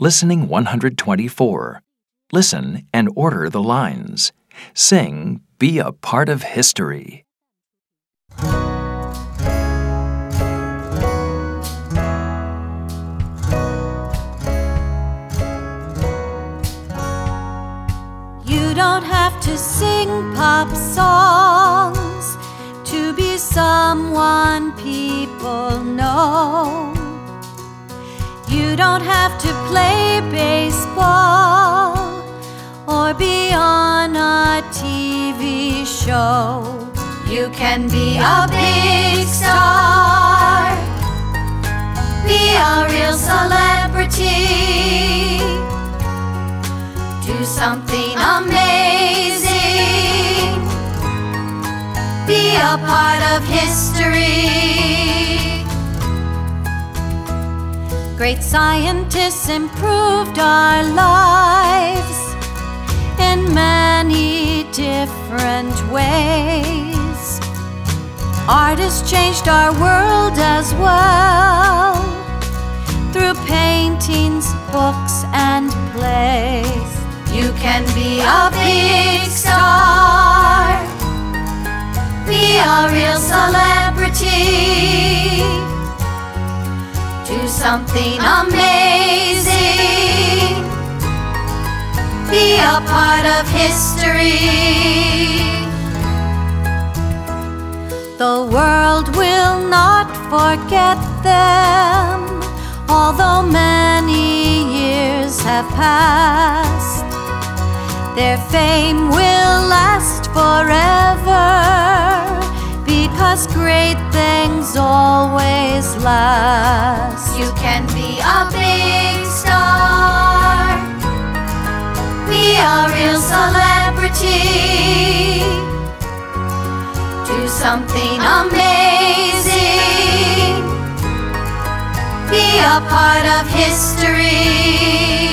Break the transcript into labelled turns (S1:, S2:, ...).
S1: Listening 124. Listen and order the lines. Sing Be a Part of History.
S2: You don't have to sing pop songs to be someone people know. You don't have to play baseball or be on a TV show. You can be a big star, be a real celebrity do something amazing. Be a part of history. Great scientists improved our lives in many different ways. Artists changed our world as well through paintings, books, and plays. You can be a big star, something amazing, be a part of history. The world will not forget them, although many years have passed. Their fame will last forever because great things always You can be a big star, be a real celebrity, do something amazing, be a part of history.